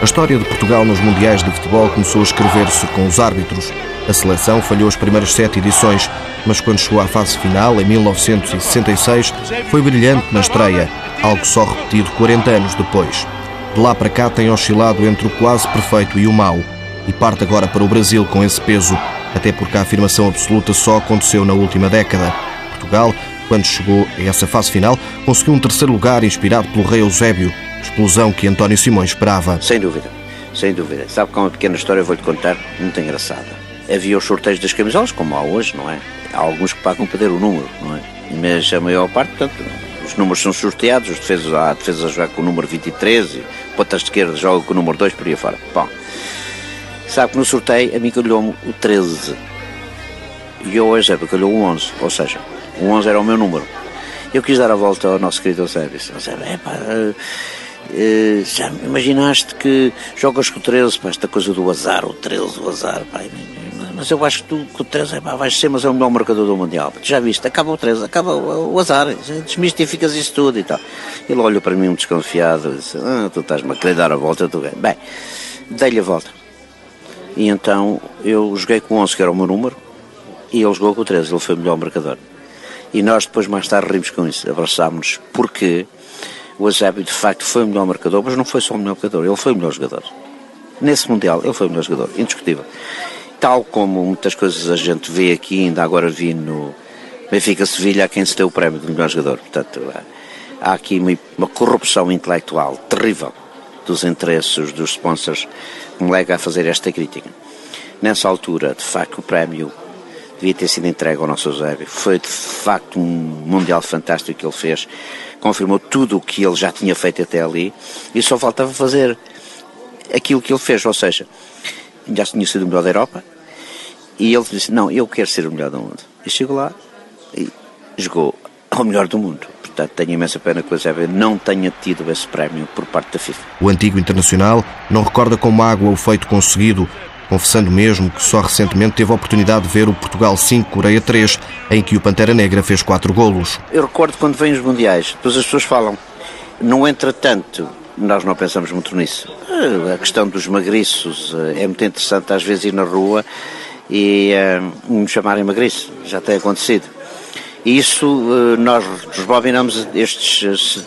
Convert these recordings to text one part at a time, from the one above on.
A história de Portugal nos Mundiais de Futebol começou a escrever-se com os árbitros. A seleção falhou as primeiras sete edições, mas quando chegou à fase final, em 1966, foi brilhante na estreia, algo só repetido 40 anos depois. De lá para cá tem oscilado entre o quase perfeito e o mau, e parte agora para o Brasil com esse peso, até porque a afirmação absoluta só aconteceu na última década. Portugal, quando chegou a essa fase final, conseguiu um terceiro lugar inspirado pelo rei Eusébio, explosão que António Simões esperava. Sem dúvida, sem dúvida. Sabe que há uma pequena história, vou-lhe contar, muito engraçada. Havia os sorteios das camisolas, como há hoje, não é? Há alguns que pagam para ter o número, não é? Mas a maior parte, portanto, os números são sorteados, os defesas, há defesas a jogar com o número 23 e pontas de esquerda jogam com o número 2 por aí fora. Bom, sabe que no sorteio a mim calhou-me o 13 e eu hoje é calhou o 11, ou seja, o 11 era o meu número. Eu quis dar a volta ao nosso querido Eusébio. Eusébio, é pá, uh, já imaginaste que jogas com o 13, pá, esta coisa do azar, o 13, o azar, pá, mas eu acho que tu com o 13 é, pá, vais ser, mas é o melhor marcador do Mundial. Já viste, acaba o 13, acaba o, o azar, desmistificas isso tudo e tal. Ele olhou para mim um desconfiado e disse, ah, tu estás-me a querer dar a volta, tu Bem, dei-lhe a volta. E então eu joguei com o 11, que era o meu número, e ele jogou com o 13, ele foi o melhor marcador. E nós depois mais tarde rimos com isso, abraçámos-nos, porque o Eusébio de facto foi o melhor marcador, mas não foi só o melhor marcador, ele foi o melhor jogador. Nesse Mundial, ele foi o melhor jogador, indiscutível tal como muitas coisas a gente vê aqui, ainda agora vi no Benfica-Sevilha, a quem se deu o prémio de melhor jogador. Portanto, há aqui uma, uma corrupção intelectual terrível dos interesses dos sponsors que me lega a fazer esta crítica. Nessa altura, de facto, o prémio devia ter sido entregue ao nosso Eusébio. Foi de facto um Mundial fantástico que ele fez, confirmou tudo o que ele já tinha feito até ali e só faltava fazer aquilo que ele fez, ou seja, já tinha sido o melhor da Europa, e ele disse, não, eu quero ser o melhor do mundo. E chegou lá e jogou ao melhor do mundo. Portanto, tenho imensa pena que o Eusébio não tenha tido esse prémio por parte da FIFA. O antigo internacional não recorda com mágoa o feito conseguido, confessando mesmo que só recentemente teve a oportunidade de ver o Portugal 5, Coreia 3, em que o Pantera Negra fez quatro golos. Eu recordo quando vêm os Mundiais, depois as pessoas falam, no entretanto, nós não pensamos muito nisso. A questão dos magriços eh, é muito interessante às vezes ir na rua e uh, me chamarem magriço, já tem acontecido. E isso uh, nós desbobinamos estes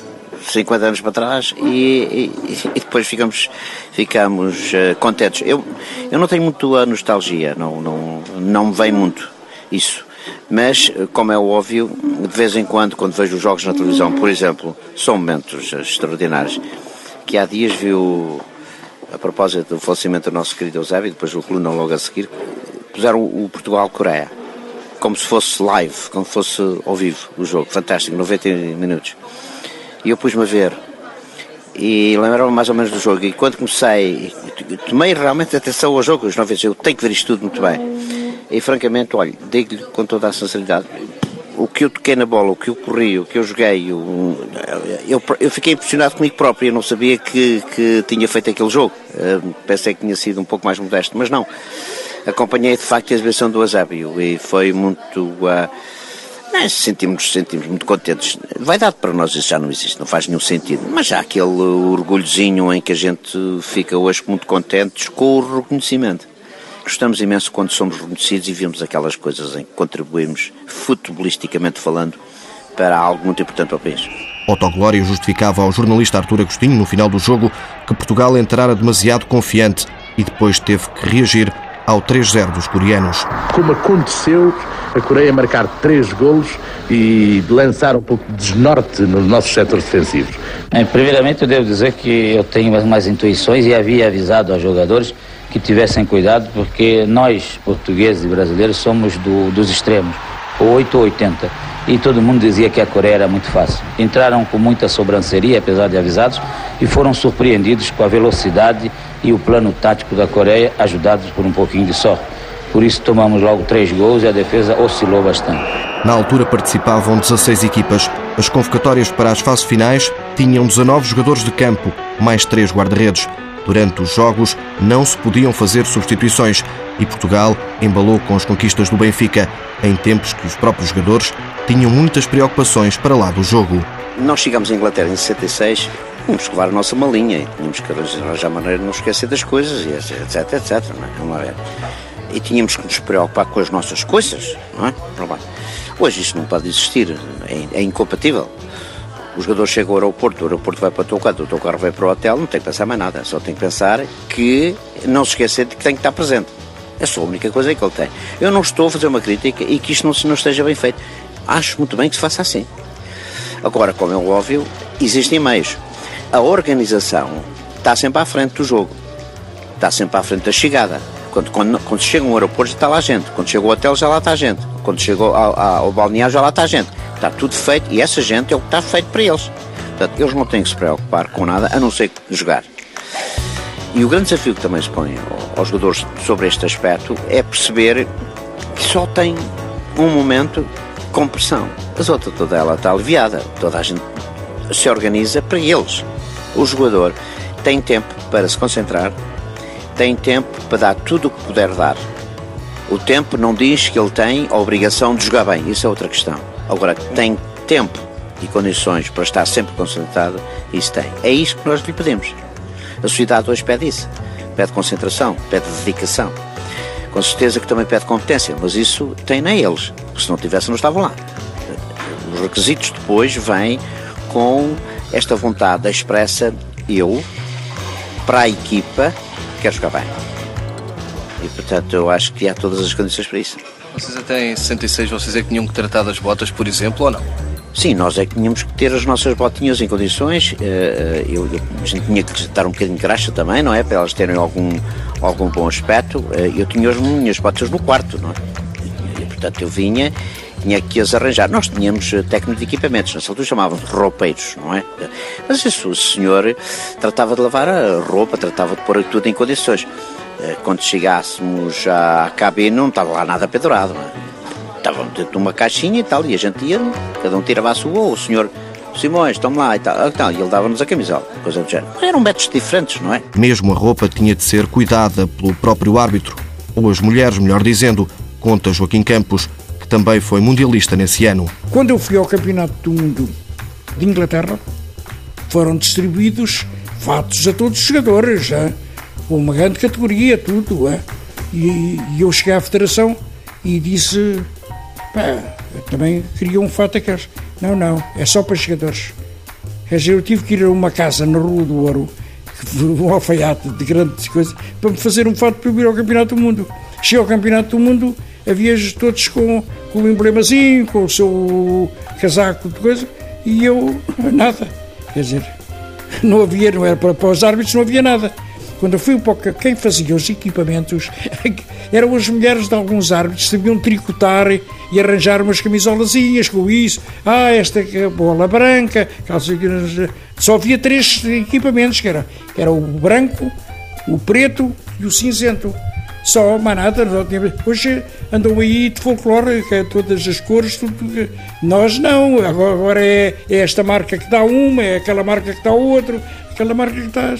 50 anos para trás e, e, e depois ficamos, ficamos uh, contentes. Eu, eu não tenho muito a nostalgia, não, não, não me vem muito isso. Mas, como é óbvio, de vez em quando, quando vejo os jogos na televisão, por exemplo, são momentos extraordinários que há dias viu, a propósito do falecimento do nosso querido Eusébio, depois o coluna logo a seguir, puseram o Portugal-Coreia, como se fosse live, como se fosse ao vivo o jogo, fantástico, 90 minutos. E eu pus-me a ver e lembrava mais ou menos do jogo. E quando comecei, tomei realmente atenção ao jogo, os 90, eu tenho que ver isto tudo muito bem. E francamente, olha, digo-lhe com toda a sinceridade, o que eu toquei na bola, o que eu corri, o que eu joguei, eu, eu, eu fiquei impressionado comigo próprio. Eu não sabia que, que tinha feito aquele jogo. Uh, pensei que tinha sido um pouco mais modesto, mas não. Acompanhei de facto a exibição do Azébio e foi muito. Uh, não, sentimos, sentimos muito contentes. Vai dar para nós isso já não existe, não faz nenhum sentido. Mas há aquele orgulhozinho em que a gente fica hoje muito contentes com o reconhecimento. Gostamos imenso quando somos reconhecidos e vimos aquelas coisas em que contribuímos, futebolisticamente falando, para algo muito importante para o país. Otto Glória justificava ao jornalista Artur Agostinho, no final do jogo, que Portugal entrara demasiado confiante e depois teve que reagir ao 3-0 dos coreanos. Como aconteceu a Coreia marcar três golos e lançar um pouco de desnorte nos nossos setores defensivos? primeiramente, eu devo dizer que eu tenho mais intuições e havia avisado aos jogadores que tivessem cuidado, porque nós, portugueses e brasileiros, somos do, dos extremos, 8 ou 80. E todo mundo dizia que a Coreia era muito fácil. Entraram com muita sobranceria, apesar de avisados, e foram surpreendidos com a velocidade e o plano tático da Coreia, ajudados por um pouquinho de sorte. Por isso tomamos logo três gols e a defesa oscilou bastante. Na altura participavam 16 equipas. As convocatórias para as fases finais tinham 19 jogadores de campo, mais três guarda-redes. Durante os jogos não se podiam fazer substituições e Portugal embalou com as conquistas do Benfica, em tempos que os próprios jogadores tinham muitas preocupações para lá do jogo. Nós chegamos à Inglaterra em 66 tínhamos que levar a nossa malinha e tínhamos que arranjar maneira de não esquecer das coisas, e etc, etc. Não é? E tínhamos que nos preocupar com as nossas coisas, não é? Hoje isso não pode existir, é, é incompatível. O jogador chega ao aeroporto, o aeroporto vai para o teu carro, o teu carro vai para o hotel, não tem que pensar mais nada, só tem que pensar que não se esquecer de que tem que estar presente. É só a única coisa que ele tem. Eu não estou a fazer uma crítica e que isto não, não esteja bem feito. Acho muito bem que se faça assim. Agora, como é óbvio, existem meios. A organização está sempre à frente do jogo, está sempre à frente da chegada. Quando, quando, quando chega um aeroporto já está lá gente, quando chega ao hotel já lá está gente, quando chega ao, balneário já lá está gente. Está tudo feito e essa gente é o que está feito para eles. Portanto, eles não têm que se preocupar com nada a não ser jogar. E o grande desafio que também se põe aos jogadores sobre este aspecto é perceber que só tem um momento com pressão. Mas outra toda ela está aliviada. Toda a gente se organiza para eles. O jogador tem tempo para se concentrar, tem tempo para dar tudo o que puder dar. O tempo não diz que ele tem a obrigação de jogar bem, isso é outra questão. Agora, tem tempo e condições para estar sempre concentrado, isso tem. É isso que nós lhe pedimos. A sociedade hoje pede isso. Pede concentração, pede dedicação. Com certeza que também pede competência, mas isso tem nem eles, porque se não tivesse não estavam lá. Os requisitos depois vêm com esta vontade expressa eu, para a equipa, quero jogar bem. E portanto eu acho que há todas as condições para isso. Vocês até em 66 vocês é que tinham que tratar das botas, por exemplo, ou não? Sim, nós é que tínhamos que ter as nossas botinhas em condições. Eh, eh, eu, eu, a gente tinha que dar um bocadinho de graxa também, não é? Para elas terem algum, algum bom aspecto. Eh, eu tinha as minhas botas no quarto, não é? Portanto, eu vinha tinha que as arranjar. Nós tínhamos técnico de equipamentos, nessa altura chamávamos roupeiros, não é? Mas isso, o senhor tratava de lavar a roupa, tratava de pôr tudo em condições. Eh, quando chegássemos à cabine não estava lá nada pendurado. É? Estava dentro de uma caixinha e tal, e a gente ia, cada um tirava a sua, o senhor Simões, toma lá e tal. Ah, e ele dava-nos a camisola, coisa do género. Eram métodos diferentes, não é? Mesmo a roupa tinha de ser cuidada pelo próprio árbitro, ou as mulheres, melhor dizendo, conta Joaquim Campos, que também foi mundialista nesse ano. Quando eu fui ao Campeonato do Mundo de Inglaterra, foram distribuídos fatos a todos os jogadores. Hein? uma grande categoria, tudo. E, e, eu cheguei à federação e disse: pá, eu também queria um fato daqueles. Não, não, é só para jogadores. Quer dizer, eu tive que ir a uma casa na Rua do Ouro, um alfaiate de grandes coisas, para me fazer um fato para ir ao Campeonato do Mundo. Cheguei ao Campeonato do Mundo, havia todos com, com o emblemazinho, com o seu casaco de coisa, e eu, nada. Quer dizer, não havia, não era para, para os árbitros, não havia nada. Quando eu fui para quem fazia os equipamentos eram as mulheres de alguns árbitros, sabiam tricotar e arranjar umas camisolazinhas com isso. Ah, esta é bola branca, só havia três equipamentos, que era, que era o branco, o preto e o cinzento. Só, mais nada. Hoje andam aí de folclore, que é todas as cores, tudo. Nós não. Agora é, é esta marca que dá uma, é aquela marca que dá outra, aquela marca que dá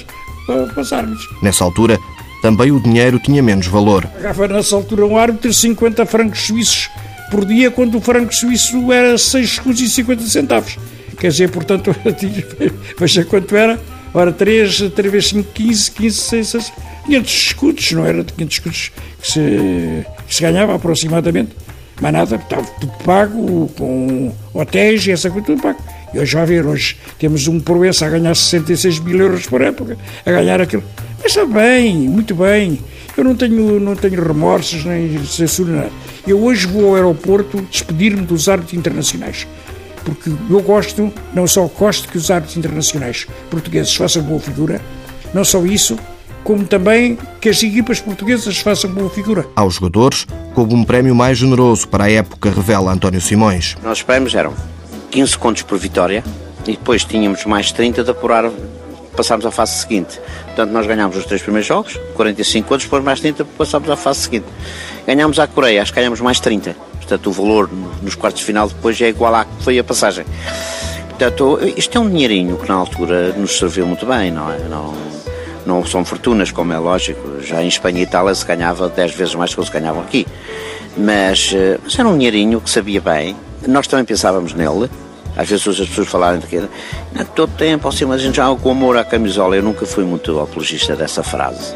para os árbitros. Nessa altura, também o dinheiro tinha menos valor. Pagava nessa altura um árbitro 50 francos suíços por dia, quando o franco suíço era 6 escudos e 50 centavos. Quer dizer, portanto, veja quanto era. Ora, 3, 3 vezes 5, 15, 15, 6, 6, 500 escudos, não era? 500 escudos que se, que se ganhava aproximadamente. Mas nada, estava tudo pago, com hotéis e essa coisa, tudo pago. E hoje vai ver, hoje temos um Proença a ganhar 66 mil euros por época, a ganhar aquilo. Mas está bem, muito bem. Eu não tenho, não tenho remorsos nem censura nada. Eu hoje vou ao aeroporto despedir-me dos árbitros internacionais. Porque eu gosto, não só gosto que os árbitros internacionais portugueses façam boa figura, não só isso, como também que as equipas portuguesas façam boa figura. Aos jogadores, como um prémio mais generoso para a época, revela António Simões. Nossos prémios eram 15 contos por vitória e depois tínhamos mais 30 de apurar, passámos à fase seguinte. Portanto, nós ganhámos os três primeiros jogos, 45 contos, depois mais 30 passámos à fase seguinte. Ganhámos a Coreia, acho que ganhámos mais 30. Portanto, o valor nos quartos de final depois é igual à que foi a passagem. Portanto, isto é um dinheirinho que na altura nos serviu muito bem, não é? Não, não são fortunas, como é lógico. Já em Espanha e Itália se ganhava 10 vezes mais do que se ganhavam aqui. Mas, eh, mas era um dinheirinho que sabia bem. Nós também pensávamos nele Às vezes as pessoas falarem de que não, todo tempo, assim, mas a gente já com amor à camisola. Eu nunca fui muito apologista dessa frase.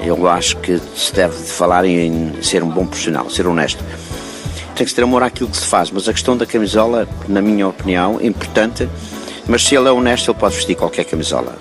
Eu acho que se deve falar em ser um bom profissional, ser honesto. Tem que se ter amor àquilo que se faz, mas a questão da camisola, na minha opinião, é importante. Mas se ele é honesto, ele pode vestir qualquer camisola.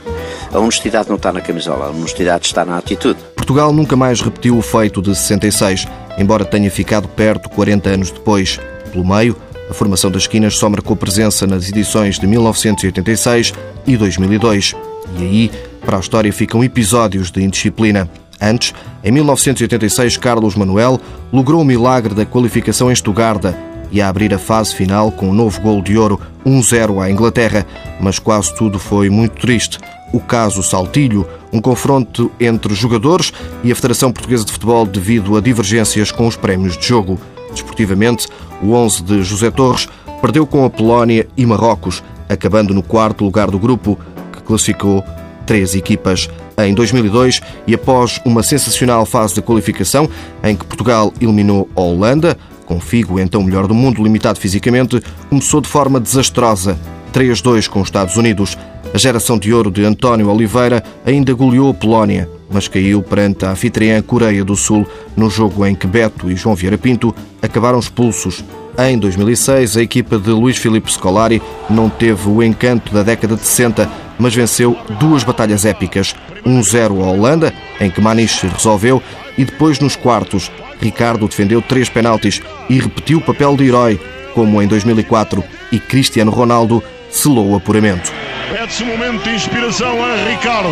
A honestidade não está na camisola, a honestidade está na atitude. Portugal nunca mais repetiu o feito de 66, embora tenha ficado perto 40 anos depois. Pelo meio, a formação das esquinas só marcou presença nas edições de 1986 e 2002. E aí, para a história ficam episódios de indisciplina. Antes, em 1986, Carlos Manuel logrou o milagre da qualificação em Estugarda e a abrir a fase final com um novo golo de ouro, 1-0 à Inglaterra. Mas quase tudo foi muito triste. O caso Saltilho, um confronto entre jogadores e a Federação Portuguesa de Futebol devido a divergências com os prémios de jogo. Desportivamente, o 11 de José Torres perdeu com a Polónia e Marrocos, acabando no quarto lugar do grupo, que classificou três equipas. Em 2002, e após uma sensacional fase de qualificação, em que Portugal eliminou a Holanda, com Figo, então melhor do mundo, limitado fisicamente, começou de forma desastrosa. 3-2 com os Estados Unidos. A geração de ouro de António Oliveira ainda goleou a Polónia, mas caiu perante a anfitriã Coreia do Sul no jogo em que Beto e João Vieira Pinto acabaram expulsos. Em 2006, a equipa de Luís Filipe Scolari não teve o encanto da década de 60, mas venceu duas batalhas épicas. 1-0 à Holanda, em que Maniche resolveu, e depois nos quartos, Ricardo defendeu três penaltis e repetiu o papel de herói, como em 2004, e Cristiano Ronaldo selou o apuramento. Pede-se um momento de inspiração a Ricardo,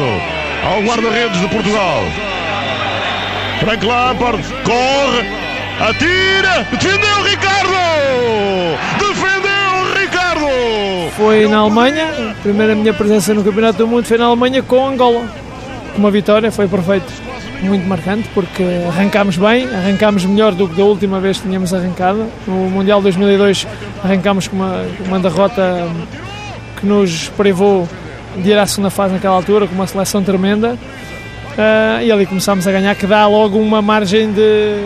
ao guarda-redes de Portugal. Frank Lampard corre, atira, defendeu Ricardo! Defendeu Ricardo! Foi na Alemanha, a primeira minha presença no Campeonato do Mundo foi na Alemanha com Angola. Uma vitória, foi perfeito. Muito marcante porque arrancámos bem, arrancámos melhor do que da última vez que tínhamos arrancado. No Mundial 2002 arrancámos com uma, uma derrota que nos privou de ir à segunda fase naquela altura, com uma seleção tremenda. Uh, e ali começámos a ganhar, que dá logo uma margem de,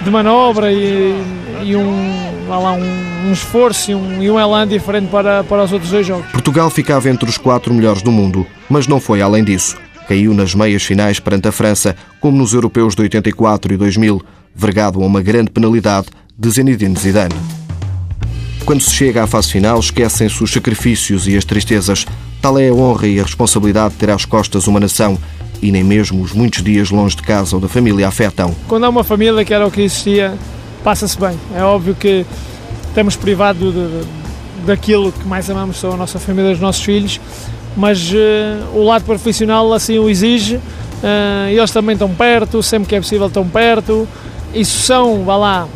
de manobra e, e um, lá, um, um, esforço e um, e um elan diferente para, para os outros dois jogos. Portugal ficava entre os quatro melhores do mundo, mas não foi além disso. Caiu nas meias finais perante a França, como nos europeus de 84 e 2000, vergado a uma grande penalidade de Zinedine Zidane. Quando se chega à fase final, esquecem-se os sacrifícios e as tristezas. Tal é a honra e a responsabilidade de ter às costas uma nação e nem mesmo os muitos dias longe de casa ou da família afetam. Quando há uma família que era o que existia, passa-se bem. É óbvio que estamos privados de, de, daquilo que mais amamos, são a nossa família e os nossos filhos, mas uh, o lado profissional assim o exige. Uh, eles também estão perto, sempre que é possível estão perto. Isso são, vá lá,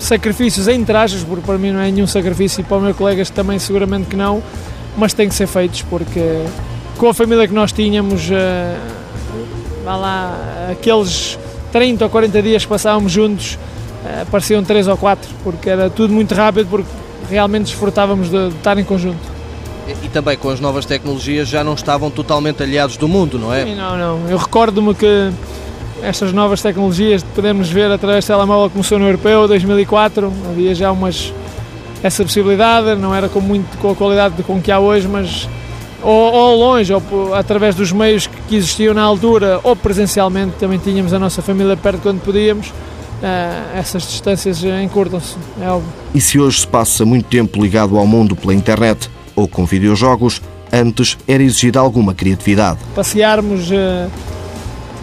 sacrifícios em trajes, porque para mim não é nenhum sacrifício e para os meus colegas também seguramente que não, mas têm que ser feitos porque com a família que nós tínhamos, uh, vá lá, aqueles 30 ou 40 dias que passávamos juntos, uh, pareciam 3 ou 4, porque era tudo muito rápido, porque realmente desfrutávamos de, de estar em conjunto. E também com as novas tecnologias já não estavam totalmente aliados do mundo, não é? Sim, não, não. Eu recordo-me que estas novas tecnologias podemos ver através do telemóvel começou no Europeu 2004, havia já umas essa possibilidade, não era com muito com a qualidade com que há hoje, mas ou, ou longe, ou através dos meios que existiam na altura, ou presencialmente também tínhamos a nossa família perto quando podíamos. Uh, essas distâncias encurtam-se, é óbvio. E se hoje se passa muito tempo ligado ao mundo pela internet ou com videojogos, antes era exigida alguma criatividade. Passearmos, uh,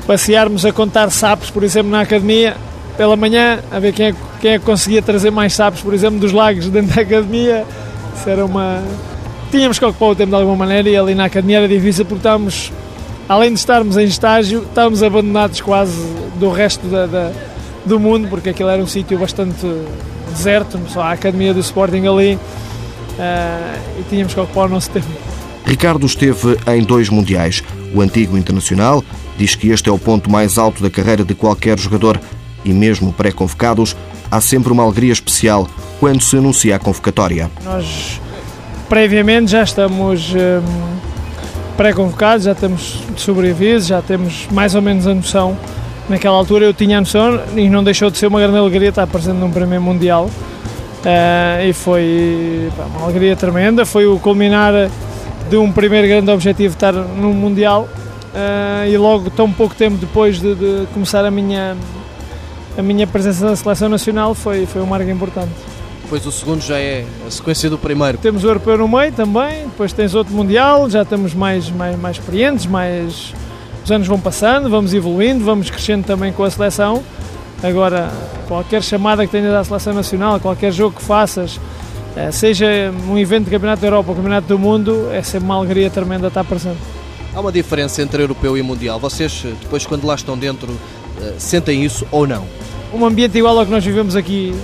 passearmos a contar sapos, por exemplo, na academia, pela manhã, a ver quem é, quem é que conseguia trazer mais sapos, por exemplo, dos lagos dentro da academia. Isso era uma. Tínhamos que ocupar o tempo de alguma maneira e ali na academia era difícil porque estávamos, além de estarmos em estágio, estávamos abandonados quase do resto da, da do mundo, porque aquilo era um sítio bastante deserto, só a academia do Sporting ali, uh, e tínhamos que ocupar o nosso tempo. Ricardo esteve em dois mundiais. O antigo internacional diz que este é o ponto mais alto da carreira de qualquer jogador e mesmo pré-convocados, há sempre uma alegria especial quando se anuncia a convocatória. Nós, previamente, já estamos hum, pré-convocados, já temos sobreaviso, já temos mais ou menos a noção. Naquela altura eu tinha a noção e não deixou de ser uma grande alegria estar presente num primeiro Mundial. Uh, e foi pá, uma alegria tremenda. Foi o culminar de um primeiro grande objetivo estar no Mundial uh, e logo tão pouco tempo depois de, de, começar a minha, a minha presença na seleção nacional foi, foi um marco importante. Depois o segundo já é a sequência do primeiro. Temos o europeu no meio também, depois tens outro mundial, já estamos mais, mais, mais experientes, mais os anos vão passando, vamos evoluindo, vamos crescendo também com a seleção. Agora, qualquer chamada que tenhas à seleção nacional, qualquer jogo que faças, eh, seja um evento de Campeonato da Europa ou Campeonato do Mundo, é sempre uma alegria tremenda estar presente. Há uma diferença entre europeu e mundial. Vocês, eh, depois, quando lá estão dentro, eh, sentem isso ou não? Um ambiente igual ao que nós vivemos aqui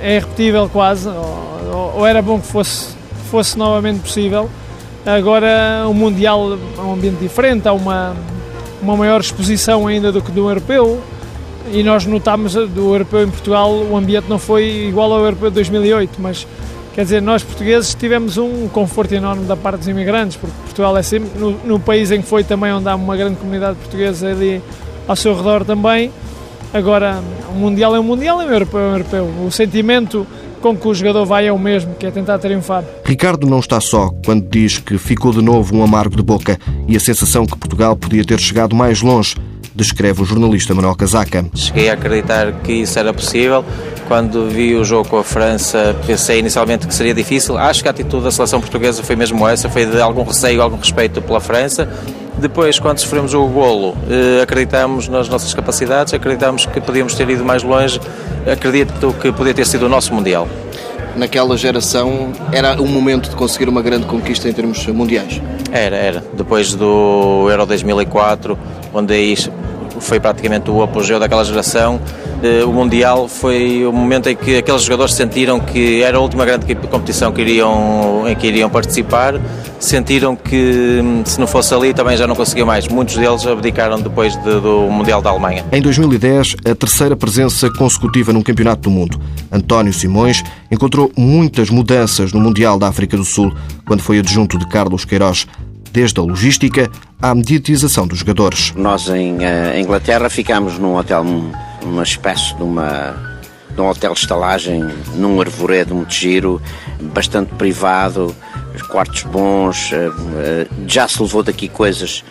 é irrepetível quase, ou, ou era bom que fosse, fosse novamente possível. Agora, o Mundial é um ambiente diferente, há uma, uma maior exposição ainda do que do europeu e nós notámos do europeu em Portugal o ambiente não foi igual ao europeu de 2008, mas quer dizer, nós portugueses tivemos um conforto enorme da parte dos imigrantes, porque Portugal é sempre, no, no país em que foi também onde há uma grande comunidade portuguesa ali ao seu redor também, agora o Mundial é um Mundial e o Europeu é um Europeu. O sentimento com que o jogador vai é o mesmo, que é tentar triunfar. Ricardo não está só quando diz que ficou de novo um amargo de boca e a sensação que Portugal podia ter chegado mais longe, descreve o jornalista Manuel Casaca. Cheguei a acreditar que isso era possível. Quando vi o jogo com a França, pensei inicialmente que seria difícil. Acho que a atitude da seleção portuguesa foi mesmo essa, foi de algum receio, algum respeito pela França. Depois, quando sofremos o golo, eh, acreditamos nas nossas capacidades, acreditamos que podíamos ter ido mais longe, acredito que podia ter sido o nosso Mundial. Naquela geração era um momento de conseguir uma grande conquista em termos mundiais? Era, era. Depois do Euro 2004, onde aí foi praticamente o apogeu daquela geração. Eh, o Mundial foi o momento em que aqueles jogadores sentiram que era a última grande competição que iriam, em que iriam participar, sentiram que hum, se não fosse ali também já não conseguiam mais. Muitos deles abdicaram depois de, do Mundial da Alemanha. Em 2010, a terceira presença consecutiva num Campeonato do Mundo. António Simões encontrou muitas mudanças no Mundial da África do Sul, quando foi adjunto de Carlos Queiroz desde a logística à mediatização dos jogadores. Nós em uh, Inglaterra ficámos num hotel, uma espécie de uma de um hotel de estalagem num arvoredo muito giro, bastante privado, quartos bons, uh, uh, já se levou daqui coisas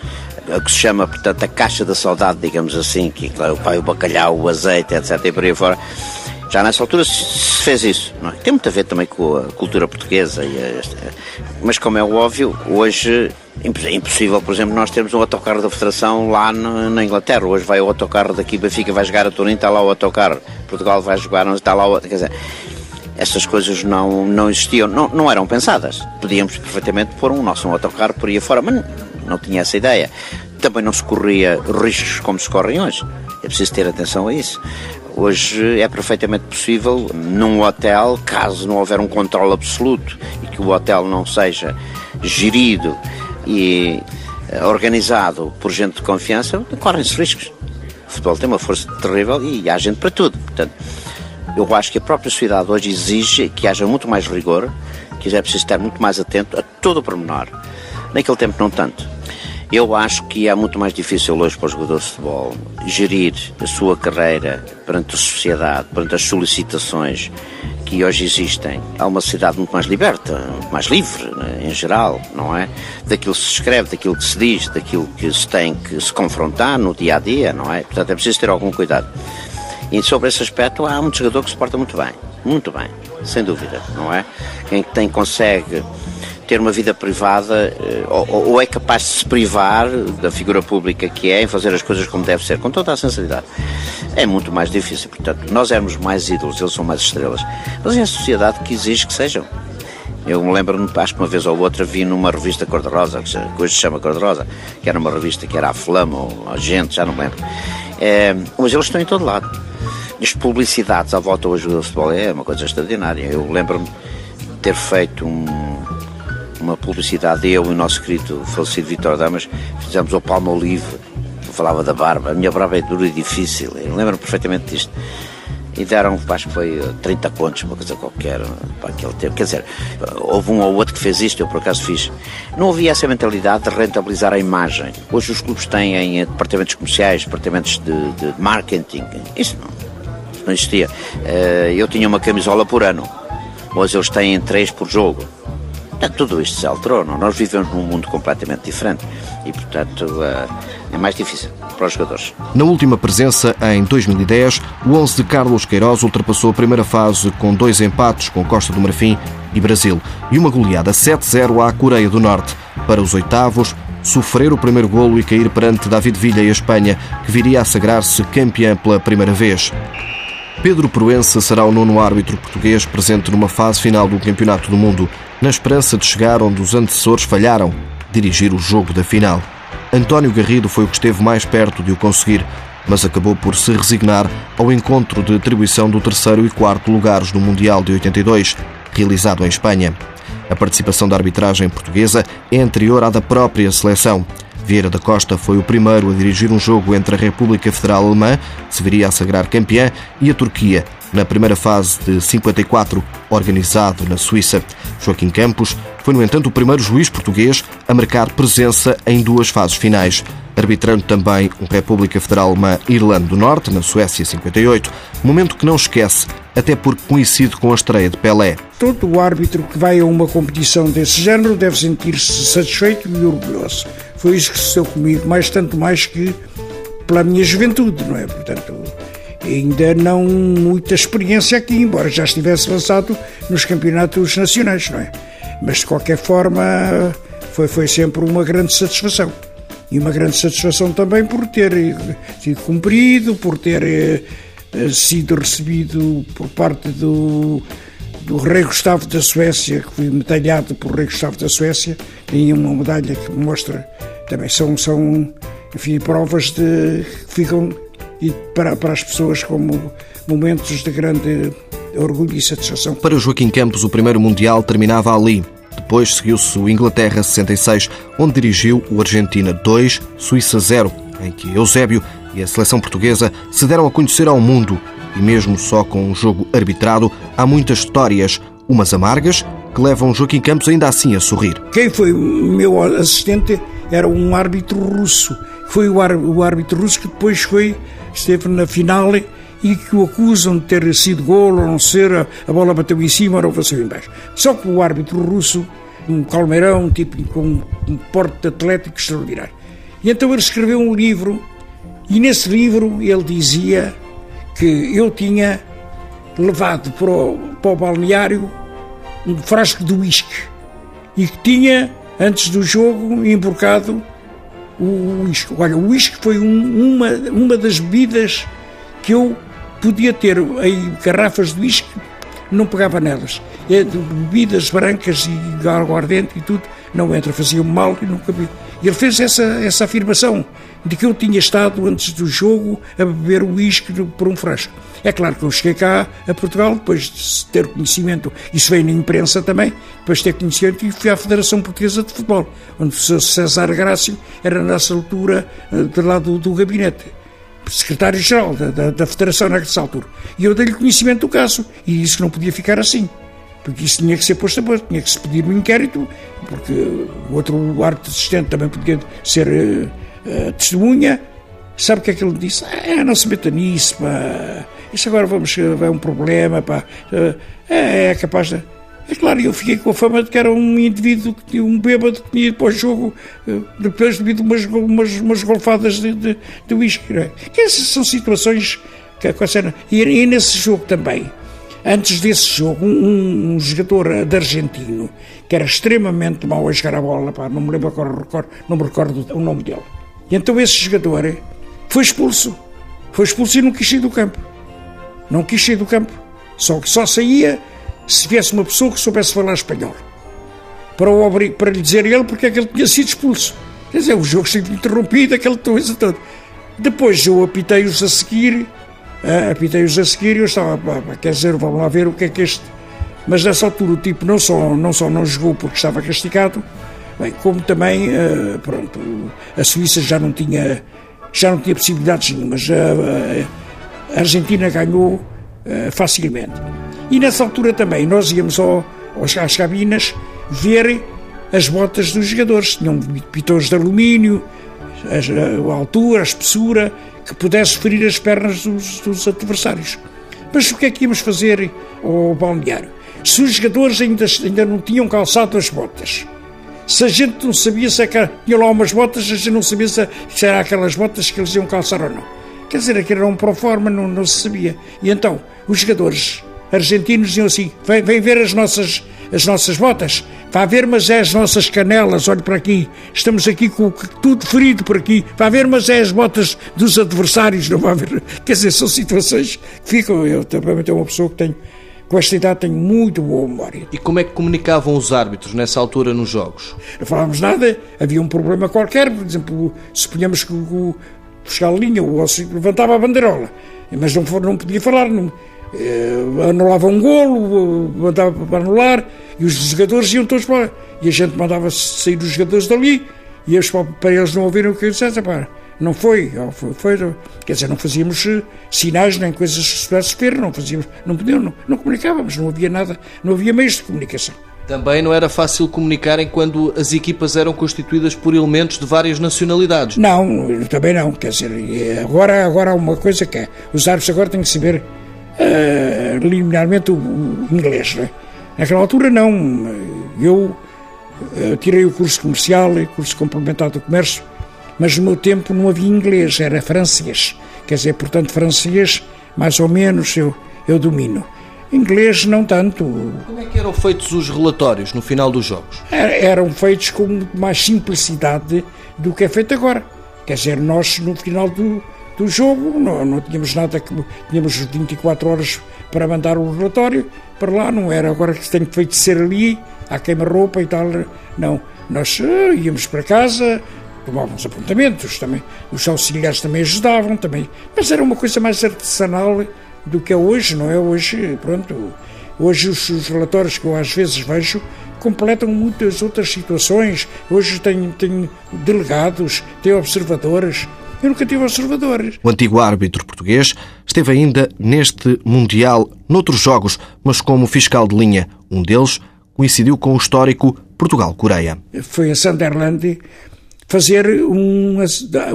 que se chama, portanto, a caixa da saudade, digamos assim, que claro, o bacalhau, o azeite, etc. e por aí fora. Já nessa altura se fez isso. É? Tem muito a ver também com a cultura portuguesa. A, mas, como é óbvio, hoje é impossível, por exemplo, nós termos um autocarro da Federação lá na Inglaterra. Hoje vai o autocarro daqui, Benfica vai jogar a Turim, está lá o autocarro. Portugal vai jogar, está lá o. Quer dizer, essas coisas não, não existiam, não, não eram pensadas. Podíamos perfeitamente pôr um nosso um autocarro por aí fora, mas não tinha essa ideia. Também não se corria riscos como se correm hoje. É preciso ter atenção a isso. Hoje é perfeitamente possível, num hotel, caso não houver um controle absoluto e que o hotel não seja gerido e eh, organizado por gente de confiança, correm-se riscos. O futebol tem uma força terrível e há gente para tudo. Portanto, eu acho que a própria sociedade hoje exige que haja muito mais rigor, que é preciso estar muito mais atento a todo o pormenor. Naquele tempo, não tanto. Eu acho que é muito mais difícil hoje para os jogadores de futebol gerir a sua carreira perante a sociedade, perante as solicitações que hoje existem. Há uma sociedade muito mais liberta, muito mais livre, né, em geral, não é? Daquilo que se escreve, daquilo que se diz, daquilo que se tem que se confrontar no dia a dia, não é? Portanto, é preciso ter algum cuidado. E sobre esse aspecto, há um jogador que se porta muito bem, muito bem, sem dúvida, não é? Quem tem, consegue ter uma vida privada eh, ou, ou, é capaz de se privar da figura pública que é em fazer as coisas como deve ser, com toda a sinceridade. É muito mais difícil, portanto, nós éramos mais ídolos, eles são mais estrelas, mas é a sociedade que exige que sejam. Eu me lembro-me, acho que uma vez ou outra vi numa revista Cor-de-Rosa, que hoje se chama Cor-de-Rosa, que era uma revista que era a Flama ou a Gente, já não me lembro. É, mas eles estão em todo lado. As publicidades à volta hoje do futebol é uma coisa extraordinária. Eu lembro-me ter feito um, uma publicidade, eu e o nosso querido falecido Vitor Damas, fizemos o Palma Olive, falava da barba, a minha barba é dura e difícil, eu lembro perfeitamente disto. E deram, acho que foi 30 contos, uma coisa qualquer, para aquele tempo. Quer dizer, houve um ou outro que fez isto, eu por acaso fiz. Não havia essa mentalidade de rentabilizar a imagem. Hoje os clubes têm departamentos comerciais, departamentos de, de marketing. Isso não, não existia. Eh, eu tinha uma camisola por ano Hoje eles têm três por jogo. Tudo isto se alterou. Não? Nós vivemos num mundo completamente diferente e, portanto, uh, é mais difícil para os jogadores. Na última presença, em 2010, o 11 de Carlos Queiroz ultrapassou a primeira fase com dois empates com Costa do Marfim e Brasil e uma goleada 7-0 à Coreia do Norte. Para os oitavos, sofrer o primeiro golo e cair perante David Villa e a Espanha, que viria a sagrar-se campeã pela primeira vez. Pedro Proença será o nono árbitro português presente numa fase final do Campeonato do Mundo, na esperança de chegar onde os antecessores falharam, dirigir o jogo da final. António Garrido foi o que esteve mais perto de o conseguir, mas acabou por se resignar ao encontro de atribuição do terceiro e quarto lugares no Mundial de 82, realizado em Espanha. A participação da arbitragem portuguesa é anterior à da própria seleção. Vieira da Costa foi o primeiro a dirigir um jogo entre a República Federal Alemã, que se viria a sagrar campeã, e a Turquia, na primeira fase de 54, organizado na Suíça. Joaquim Campos foi, no entanto, o primeiro juiz português a marcar presença em duas fases finais, arbitrando também o República Federal Alemã Irlanda do Norte, na Suécia 58, momento que não esquece, até porque coincide com a estreia de Pelé. Todo o árbitro que vai a uma competição desse género deve sentir-se satisfeito e orgulhoso. Foi isso que sucedeu comigo, mais tanto mais que pela minha juventude, não é? Portanto, ainda não muita experiência aqui, embora já estivesse lançado nos campeonatos nacionais, não é? Mas de qualquer forma foi, foi sempre uma grande satisfação. E uma grande satisfação também por ter sido cumprido, por ter eh, sido recebido por parte do, do Rei Gustavo da Suécia, que fui medalhado por Rei Gustavo da Suécia, tem uma medalha que mostra também são, são enfim, provas de, que ficam para, para as pessoas como momentos de grande orgulho e satisfação. Para Joaquim Campos, o primeiro Mundial terminava ali. Depois seguiu-se o Inglaterra 66, onde dirigiu o Argentina 2, Suíça 0, em que Eusébio e a seleção portuguesa se deram a conhecer ao mundo. E mesmo só com um jogo arbitrado, há muitas histórias, umas amargas, que levam Joaquim Campos ainda assim a sorrir. Quem foi o meu assistente era um árbitro russo. Foi o árbitro russo que depois foi, esteve na final e que o acusam de ter sido golo ou não ser, a bola bateu em cima ou passou em baixo. Só que o árbitro russo, um calmeirão, tipo com um porte atlético extraordinário. E então ele escreveu um livro, e nesse livro ele dizia que eu tinha levado para o, para o balneário um frasco de uísque e que tinha, antes do jogo, emborcado o uísque. Olha, o uísque foi um, uma, uma das bebidas que eu podia ter aí garrafas de uísque, não pegava nelas. É de bebidas brancas e aguardente e tudo, não entra, fazia mal e nunca vi. Ele fez essa, essa afirmação de que eu tinha estado antes do jogo a beber o uísque por um frasco. É claro que eu cheguei cá a Portugal, depois de ter conhecimento, isso veio na imprensa também, depois de ter conhecimento, e fui à Federação Portuguesa de Futebol, onde o César Grácio era nessa altura eh, de lá do, gabinete secretário-geral da, da, da, Federação nessa altura. E eu dei-lhe conhecimento do caso e que não podia ficar assim. Porque isso tinha que ser posto a pôr, tinha que se pedir um inquérito, porque o outro árbitro assistente também podia ser uh, testemunha. Sabe o que é que ele disse? Ah, não se meta nisso, pá. Isso agora vamos, vai um problema, pá. Uh, é, é capaz de é claro, eu fiquei com a fama de que era um indivíduo, um bêbado que tinha depois jogo, eh, depois devido umas, umas, umas golfadas de, de, de whisky. É? Essas são situações que aconteceram. E, e nesse jogo também, antes desse jogo, um, um jogador de argentino que era extremamente mau a jogar a bola, pá, não me lembro agora, não me recordo o nome dele. E então esse jogador foi expulso. Foi expulso e não quis sair do campo. Não quis sair do campo. Só que só saía se viesse uma pessoa que soubesse falar espanhol para, o, para lhe dizer ele porque é que ele tinha sido expulso. Quer dizer, o jogo sendo interrompido, aquela coisa toda. Depois eu apitei-os a seguir, uh, apitei-os a seguir e eu estava, quer dizer, vamos lá ver o que é que este. Mas nessa altura o tipo não só não, só não jogou porque estava castigado, bem, como também, uh, pronto, a Suíça já não tinha, já não tinha possibilidades nenhumas. A, a Argentina ganhou uh, facilmente. E nessa altura também nós íamos ao, às cabinas ver as botas dos jogadores. Tinham pitões de alumínio, a, a, altura, a espessura, que pudesse ferir as pernas dos, dos, adversários. Mas o que é que íamos fazer ao balneário? Se os jogadores ainda, ainda não tinham calçado as botas, se a gente não sabia se era, tinha lá umas botas, a gente não sabia se, eram aquelas botas que eles iam calçar ou não. Quer dizer, aquilo era um pro forma, não, não se sabia. E então, os jogadores argentinos diziam assim: vem, vem ver as nossas, as nossas botas, vá ver, mas é as nossas canelas, olhe para aqui, estamos aqui com tudo ferido por aqui, vá ver, mas é as botas dos adversários, não vá ver. Quer dizer, são situações que ficam. Eu também tenho uma pessoa que tem com esta idade tenho muito boa memória. E como é que comunicavam os árbitros nessa altura nos jogos? Não falávamos nada, havia um problema qualquer, por exemplo, suponhamos que o fiscal linha, o levantava a bandeirola, mas não, não podia falar, não, eh, anulava um golo, mandava para anular, e os jogadores iam todos para E a gente mandava sair os jogadores dali, e eles, para eles não ouvirem o que eu dissesse, para não foi, foi, foi, quer dizer, não fazíamos eh, sinais nem coisas que se pudesse ver, não fazíamos, não podíamos, não, não comunicávamos, não havia nada, não havia meios de comunicação. Também não era fácil comunicarem quando as equipas eram constituídas por elementos de várias nacionalidades. Não, também não. Quer dizer, agora, agora há uma coisa que é: os árbitros agora têm que saber uh, linearmente o, o inglês. Não é? Naquela altura, não. Eu uh, tirei o curso comercial e curso complementar do comércio mas no meu tempo não havia inglês, era francês. Quer dizer, portanto, francês, mais ou menos, eu, eu domino. Inglês, não tanto. Como é que eram feitos os relatórios no final dos jogos? Eram feitos com mais simplicidade do que é feito agora. Quer dizer, nós, no final do, do jogo, não, não tínhamos nada que. Tínhamos 24 horas para mandar o relatório para lá, não era agora que tem feito ser ali, à queima-roupa e tal. Não. Nós uh, íamos para casa, tomavam os apontamentos também, os auxiliares também ajudavam também, mas era uma coisa mais artesanal do que é hoje, não é? Hoje, pronto, hoje os, os relatórios que eu às vezes vejo completam muitas outras situações. Hoje tem, tem delegados, tem observadores. Eu nunca tive observadores. O antigo árbitro português esteve ainda neste Mundial, noutros jogos, mas como fiscal de linha. Um deles coincidiu com o histórico Portugal-Coreia. Foi a Sunderland fazer um,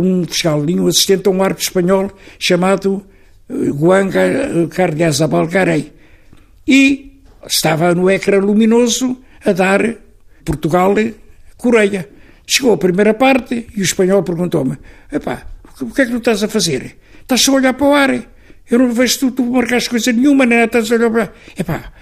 um fiscal um assistente a um árbitro espanhol chamado eh, Guanga eh, Cardiazabal Garei. E estava no ecrã luminoso a dar Portugal-Coreia. Chegou a primeira parte e o espanhol perguntou-me: Epá, o que é que tu estás a fazer? Estás só a olhar para o ar? Eu não vejo tu, tu marcaste coisa nenhuma, nem estás a olhar para. Epá,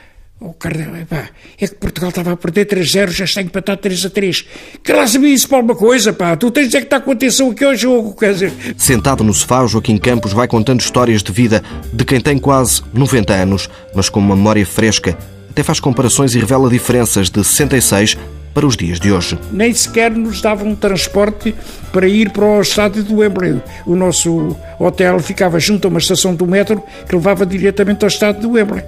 Oh, Cardeal, epá, é que Portugal estava a perder 3-0, já está empatado 3-3. Que lá sabia isso para alguma coisa, pá. Tu tens é que estar com atenção aqui ao jogo, quer dizer. Sentado no sofá, Joaquim Campos vai contando histórias de vida de quem tem quase 90 anos, mas com uma memória fresca. Até faz comparações e revela diferenças de 66 para os dias de hoje. Nem sequer nos davam um transporte para ir para o estádio do Wembley. O nosso hotel ficava junto a uma estação do metro que levava diretamente ao estádio do Wembley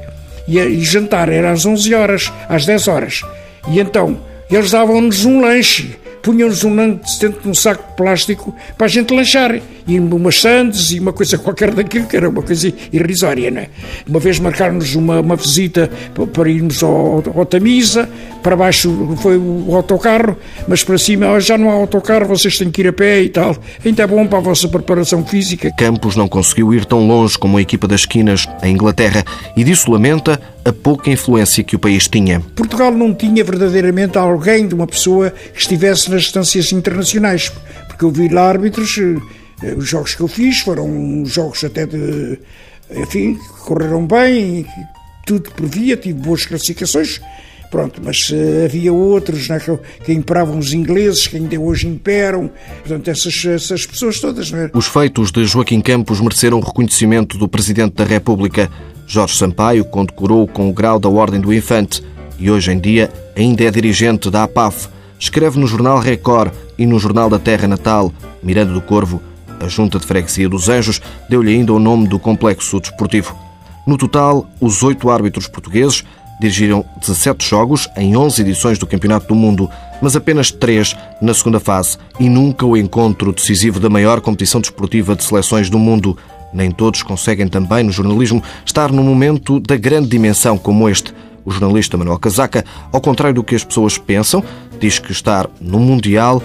e, jantar era às 11 horas, às 10 horas. E então eles davam-nos um lanche punham-nos um dentro de um saco de plástico para a gente lanchar. E umas sandes e uma coisa qualquer daquilo, que era uma coisa irrisória, não é? Uma vez marcaram-nos uma, uma visita para irmos ao, ao Tamisa, para baixo foi o autocarro, mas para cima já não há autocarro, vocês têm que ir a pé e tal. Ainda é bom para a vossa preparação física. Campos não conseguiu ir tão longe como a equipa das esquinas, em Inglaterra, e disso lamenta a pouca influência que o país tinha. Portugal não tinha verdadeiramente alguém de uma pessoa que estivesse nas instâncias internacionais, porque eu vi lá árbitros, eh, os jogos que eu fiz foram jogos até de, enfim, correram bem, tudo previa, tive boas classificações, Pronto, mas uh, havia outros né, que, que, imperavam os ingleses, que ainda hoje imperam, portanto, essas, essas pessoas todas. É? Os feitos de Joaquim Campos mereceram o reconhecimento do Presidente da República. Jorge Sampaio condecorou com o grau da Ordem do Infante e hoje em dia ainda é dirigente da APAF. Escreve no jornal Record e no jornal da Terra Natal, Miranda do Corvo. A Junta de Freguesia dos Anjos deu-lhe ainda o nome do complexo desportivo. No total, os oito árbitros portugueses Dirigiram 17 jogos em 11 edições do Campeonato do Mundo, mas apenas 3 na segunda fase e nunca o encontro decisivo da maior competição desportiva de seleções do mundo. Nem todos conseguem também, no jornalismo, estar num momento da grande dimensão como este. O jornalista Manuel Casaca, ao contrário do que as pessoas pensam, diz que estar no Mundial,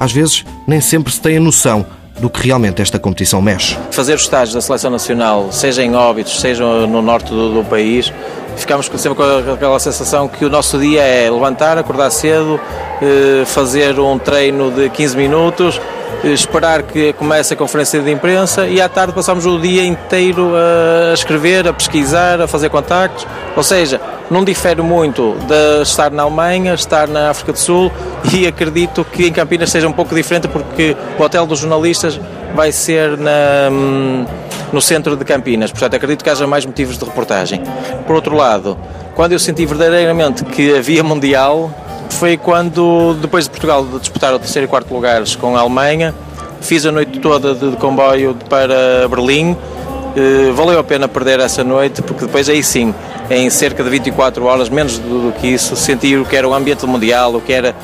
às vezes nem sempre se tem a noção do que realmente esta competição mexe. Fazer os estágios da Seleção Nacional, seja em Óbitos, seja no norte do, do país, ficamos sempre com aquela sensação que o nosso dia é levantar, acordar cedo, eh, fazer um treino de 15 minutos, esperar que comece a conferência de imprensa e à tarde passamos o dia inteiro a escrever, a pesquisar, a fazer contactos. Ou seja, não difere muito de estar na Alemanha, estar na África do Sul e acredito que em Campinas seja um pouco diferente porque o hotel dos jornalistas vai ser na, hum, no centro de Campinas, portanto acredito que haja mais motivos de reportagem. Por outro lado, quando eu senti verdadeiramente que havia Mundial, foi quando, depois de Portugal disputar o terceiro e quarto lugares com a Alemanha, fiz a noite toda de, comboio para Berlim. Uh, valeu a pena perder essa noite, porque depois aí sim, em cerca de 24 horas, menos do, que isso, senti o que era o ambiente mundial, o que era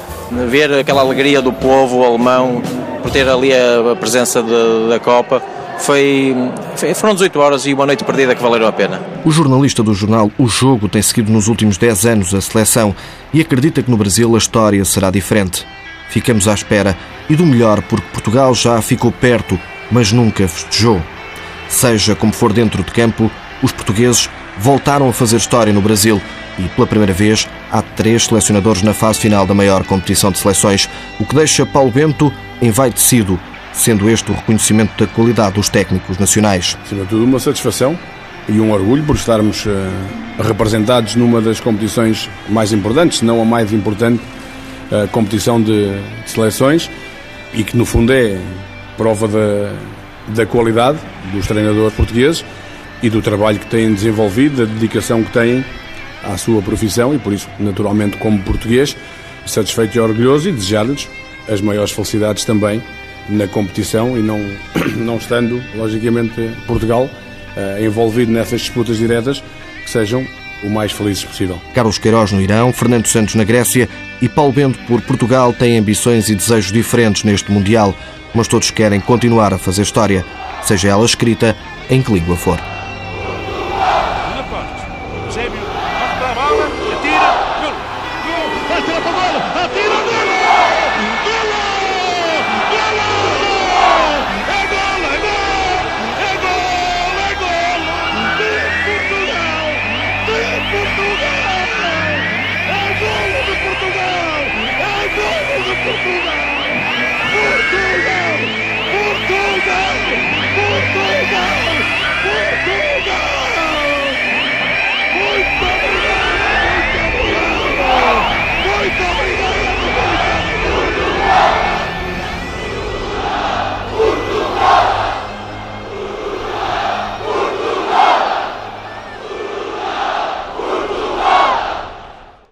ver aquela alegria do povo alemão por ter ali a, a presença de, da Copa foi, foram 18 horas e uma noite perdida que valeram a pena. O jornalista do jornal O Jogo tem seguido nos últimos 10 anos a seleção e acredita que no Brasil a história será diferente. Ficamos à espera e do melhor porque Portugal já ficou perto, mas nunca festejou. Seja como for dentro de campo, os portugueses voltaram a fazer história no Brasil e, pela primeira vez, há três selecionadores na fase final da maior competição de seleções, o que deixa Paulo Bento envaidecido sendo este o reconhecimento da qualidade dos técnicos nacionais. Acima de tudo, uma satisfação e um orgulho por estarmos uh, representados numa das competições mais importantes, se não a mais importante uh, competição de, de, seleções e que no fundo é prova da, da qualidade dos treinadores portugueses e do trabalho que têm desenvolvido, da dedicação que têm à sua profissão e por isso, naturalmente, como português, satisfeito e orgulhoso e desejar-lhes as maiores felicidades também na competição e não, não estando, logicamente, Portugal uh, envolvido nessas disputas diretas, que sejam o mais felizes possível. Carlos Queiroz no Irão, Fernando Santos na Grécia e Paulo Bento por Portugal têm ambições e desejos diferentes neste Mundial, mas todos querem continuar a fazer história, seja ela escrita em que língua for.